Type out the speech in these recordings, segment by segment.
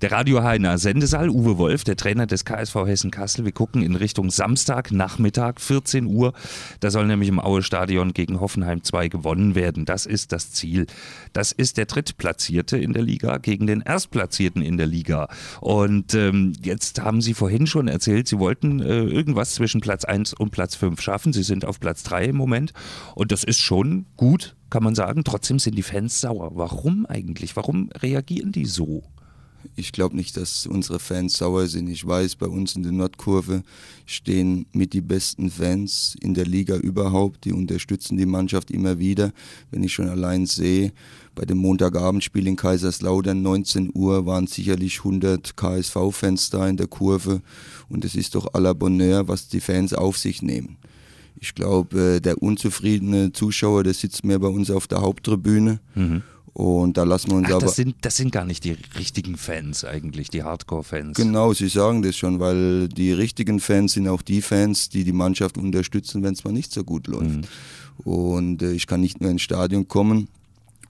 Der Radio HNA Sendesaal, Uwe Wolf, der Trainer des KSV Hessen-Kassel. Wir gucken in Richtung Samstag, Nachmittag, 14 Uhr. Da soll nämlich im Aue-Stadion gegen Hoffenheim 2 gewonnen werden. Das ist das Ziel. Das ist der Drittplatzierte in der Liga gegen den Erstplatzierten in der Liga. Und ähm, jetzt haben Sie vorhin schon erzählt, Sie wollten äh, irgendwas zwischen Platz 1 und Platz 5 schaffen. Sie sind auf Platz 3 im Moment. Und das ist schon gut, kann man sagen. Trotzdem sind die Fans sauer. Warum eigentlich? Warum reagieren die so? Ich glaube nicht, dass unsere Fans sauer sind. Ich weiß, bei uns in der Nordkurve stehen mit die besten Fans in der Liga überhaupt. Die unterstützen die Mannschaft immer wieder. Wenn ich schon allein sehe, bei dem Montagabendspiel in Kaiserslautern 19 Uhr waren sicherlich 100 KSV-Fans da in der Kurve. Und es ist doch à la Bonheur, was die Fans auf sich nehmen. Ich glaube, äh, der unzufriedene Zuschauer, der sitzt mehr bei uns auf der Haupttribüne. Mhm. Und da lassen wir uns Ach, aber. Das sind, das sind gar nicht die richtigen Fans eigentlich, die Hardcore-Fans. Genau, Sie sagen das schon, weil die richtigen Fans sind auch die Fans, die die Mannschaft unterstützen, wenn es mal nicht so gut läuft. Mhm. Und äh, ich kann nicht nur ins Stadion kommen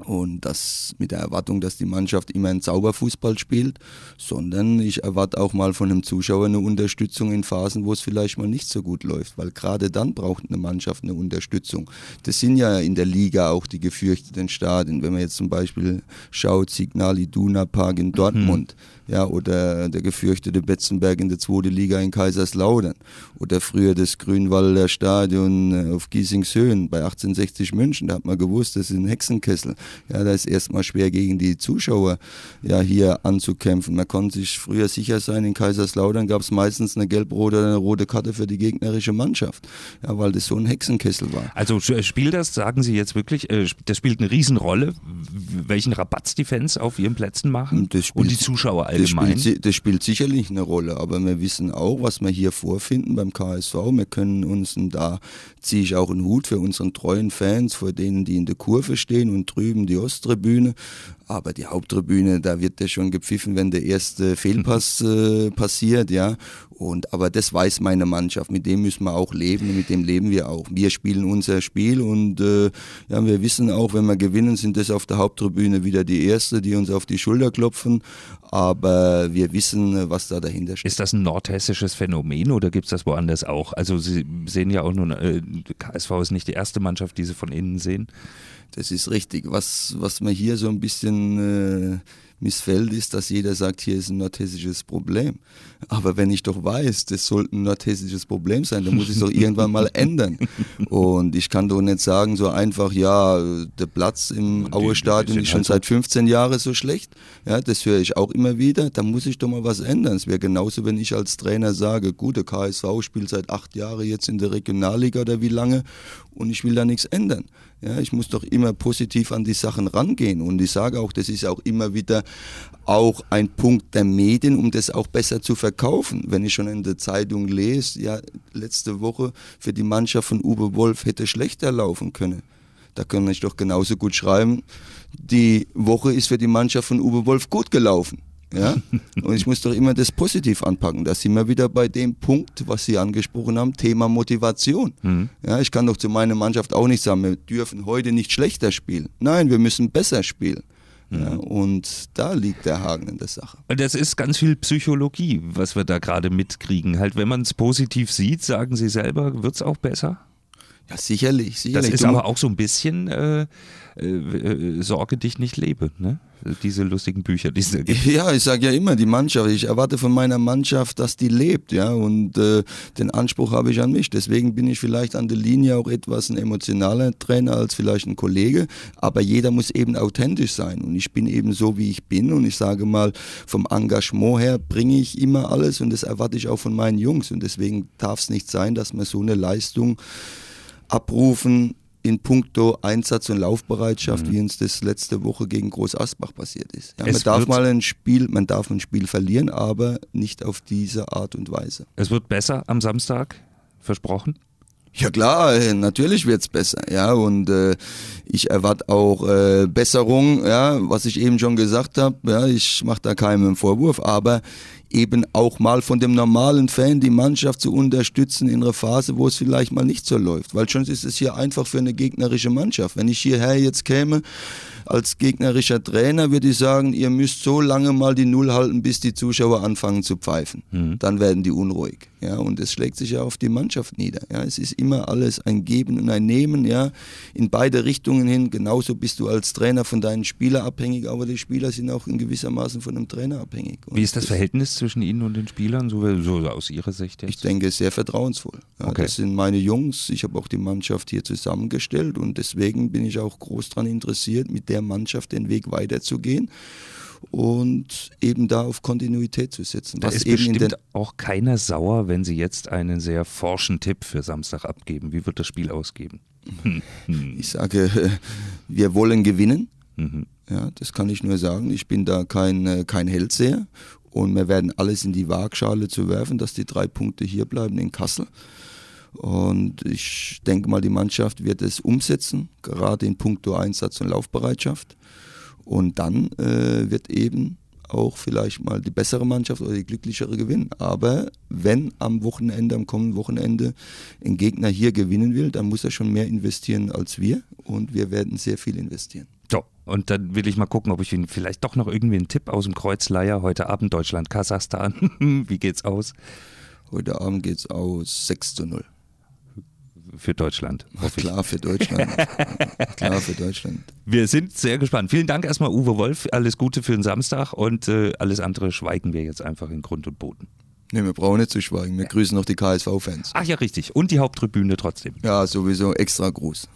und das mit der Erwartung, dass die Mannschaft immer einen Zauberfußball spielt, sondern ich erwarte auch mal von einem Zuschauer eine Unterstützung in Phasen, wo es vielleicht mal nicht so gut läuft, weil gerade dann braucht eine Mannschaft eine Unterstützung. Das sind ja in der Liga auch die gefürchteten Stadien. Wenn man jetzt zum Beispiel schaut, Signal Iduna Park in Dortmund, mhm ja, oder der gefürchtete Betzenberg in der zweiten Liga in Kaiserslautern oder früher das Grünwalder Stadion äh, auf Giesingshöhen bei 1860 München, da hat man gewusst, das ist ein Hexenkessel. Ja, da ist erstmal schwer gegen die Zuschauer ja hier anzukämpfen. Man konnte sich früher sicher sein, in Kaiserslautern gab es meistens eine gelb-rote oder eine rote Karte für die gegnerische Mannschaft, ja, weil das so ein Hexenkessel war. Also äh, spielt das, sagen Sie jetzt wirklich, äh, das spielt eine Riesenrolle, welchen Rabatz die Fans auf ihren Plätzen machen und die Zuschauer allgemein? Das spielt, das spielt, sicherlich eine Rolle, aber wir wissen auch, was wir hier vorfinden beim KSV. Wir können uns, und da ziehe ich auch einen Hut für unseren treuen Fans, vor denen, die in der Kurve stehen und drüben die Osttribüne. Aber die Haupttribüne, da wird ja schon gepfiffen, wenn der erste Fehlpass äh, passiert, ja. Und, aber das weiß meine Mannschaft, mit dem müssen wir auch leben und mit dem leben wir auch. Wir spielen unser Spiel und äh, ja, wir wissen auch, wenn wir gewinnen, sind das auf der Haupttribüne wieder die Erste, die uns auf die Schulter klopfen. Aber wir wissen, was da dahinter steht. Ist das ein nordhessisches Phänomen oder gibt es das woanders auch? Also Sie sehen ja auch nun, äh, KSV ist nicht die erste Mannschaft, die Sie von innen sehen. Das ist richtig. Was, was man hier so ein bisschen... Äh, missfällt, ist, dass jeder sagt, hier ist ein nordhessisches Problem. Aber wenn ich doch weiß, das sollte ein nordhessisches Problem sein, dann muss ich es doch irgendwann mal ändern. Und ich kann doch nicht sagen, so einfach, ja, der Platz im Aue-Stadion ist schon seit 15 Jahren so schlecht. Ja, das höre ich auch immer wieder. Da muss ich doch mal was ändern. Es wäre genauso, wenn ich als Trainer sage, gut, der KSV spielt seit acht Jahren jetzt in der Regionalliga oder wie lange und ich will da nichts ändern. Ja, ich muss doch immer positiv an die Sachen rangehen. Und ich sage auch, das ist auch immer wieder auch ein Punkt der Medien, um das auch besser zu verkaufen. Wenn ich schon in der Zeitung lese, ja, letzte Woche für die Mannschaft von Uwe Wolf hätte schlechter laufen können. Da kann ich doch genauso gut schreiben, die Woche ist für die Mannschaft von Uwe Wolf gut gelaufen. Ja? Und ich muss doch immer das positiv anpacken. Da sind wir wieder bei dem Punkt, was Sie angesprochen haben, Thema Motivation. Mhm. Ja, ich kann doch zu meiner Mannschaft auch nicht sagen, wir dürfen heute nicht schlechter spielen. Nein, wir müssen besser spielen. Ja, mhm. und da liegt der Haken in der Sache. Das ist ganz viel Psychologie, was wir da gerade mitkriegen. Halt, wenn man es positiv sieht, sagen Sie selber, wird es auch besser? Ja, sicherlich, sicherlich. Das ist aber auch so ein bisschen äh, äh, äh, Sorge dich nicht lebe, ne? Diese lustigen Bücher, die es gibt. Ja, ich sage ja immer, die Mannschaft, ich erwarte von meiner Mannschaft, dass die lebt, ja, und äh, den Anspruch habe ich an mich. Deswegen bin ich vielleicht an der Linie auch etwas ein emotionaler Trainer als vielleicht ein Kollege, aber jeder muss eben authentisch sein und ich bin eben so, wie ich bin und ich sage mal, vom Engagement her bringe ich immer alles und das erwarte ich auch von meinen Jungs und deswegen darf es nicht sein, dass man so eine Leistung abrufen in puncto Einsatz und Laufbereitschaft, mhm. wie uns das letzte Woche gegen Groß Asbach passiert ist. Ja, man darf mal ein Spiel, man darf ein Spiel verlieren, aber nicht auf diese Art und Weise. Es wird besser am Samstag, versprochen? Ja klar, äh, natürlich wird's besser, ja und äh, ich erwarte auch äh, Besserung, ja, was ich eben schon gesagt habe, ja, ich mache da keinen Vorwurf, aber eben auch mal von dem normalen Fan die Mannschaft zu unterstützen in einer Phase, wo es vielleicht mal nicht so läuft. Weil schon ist es hier einfach für eine gegnerische Mannschaft. Wenn ich hierher jetzt käme, als gegnerischer Trainer würde ich sagen, ihr müsst so lange mal die Null halten, bis die Zuschauer anfangen zu pfeifen. Mhm. Dann werden die unruhig. Ja, und es schlägt sich ja auf die Mannschaft nieder. Ja, es ist immer alles ein Geben und ein Nehmen, ja, in beide Richtungen hin. Genauso bist du als Trainer von deinen Spielern abhängig, aber die Spieler sind auch in gewissermaßen von dem Trainer abhängig. Und Wie ist das, das Verhältnis zwischen Ihnen und den Spielern, so, so aus Ihrer Sicht jetzt? Ich denke, sehr vertrauensvoll. Ja, okay. Das sind meine Jungs. Ich habe auch die Mannschaft hier zusammengestellt und deswegen bin ich auch groß daran interessiert, mit der Mannschaft den Weg weiterzugehen und eben da auf Kontinuität zu setzen. Da ist bestimmt auch keiner sauer, wenn Sie jetzt einen sehr forschen Tipp für Samstag abgeben. Wie wird das Spiel ausgeben? Ich sage, wir wollen gewinnen. Mhm. Ja, das kann ich nur sagen. Ich bin da kein, äh, kein Hellseher und wir werden alles in die Waagschale zu werfen, dass die drei Punkte hier bleiben in Kassel. Und ich denke mal, die Mannschaft wird es umsetzen, gerade in puncto Einsatz und Laufbereitschaft. Und dann äh, wird eben auch vielleicht mal die bessere Mannschaft oder die glücklichere gewinnen. Aber wenn am Wochenende, am kommenden Wochenende ein Gegner hier gewinnen will, dann muss er schon mehr investieren als wir und wir werden sehr viel investieren. So, und dann will ich mal gucken, ob ich Ihnen vielleicht doch noch irgendwie einen Tipp aus dem Kreuzleier heute Abend Deutschland, Kasachstan. Wie geht's aus? Heute Abend geht's aus 6 zu 0 für Deutschland. Klar für Deutschland. Klar für Deutschland. Wir sind sehr gespannt. Vielen Dank erstmal, Uwe Wolf. Alles Gute für den Samstag und äh, alles andere schweigen wir jetzt einfach in Grund und Boden. Nee, wir brauchen nicht zu schweigen. Wir grüßen noch die KSV-Fans. Ach ja, richtig. Und die Haupttribüne trotzdem. Ja, sowieso extra groß.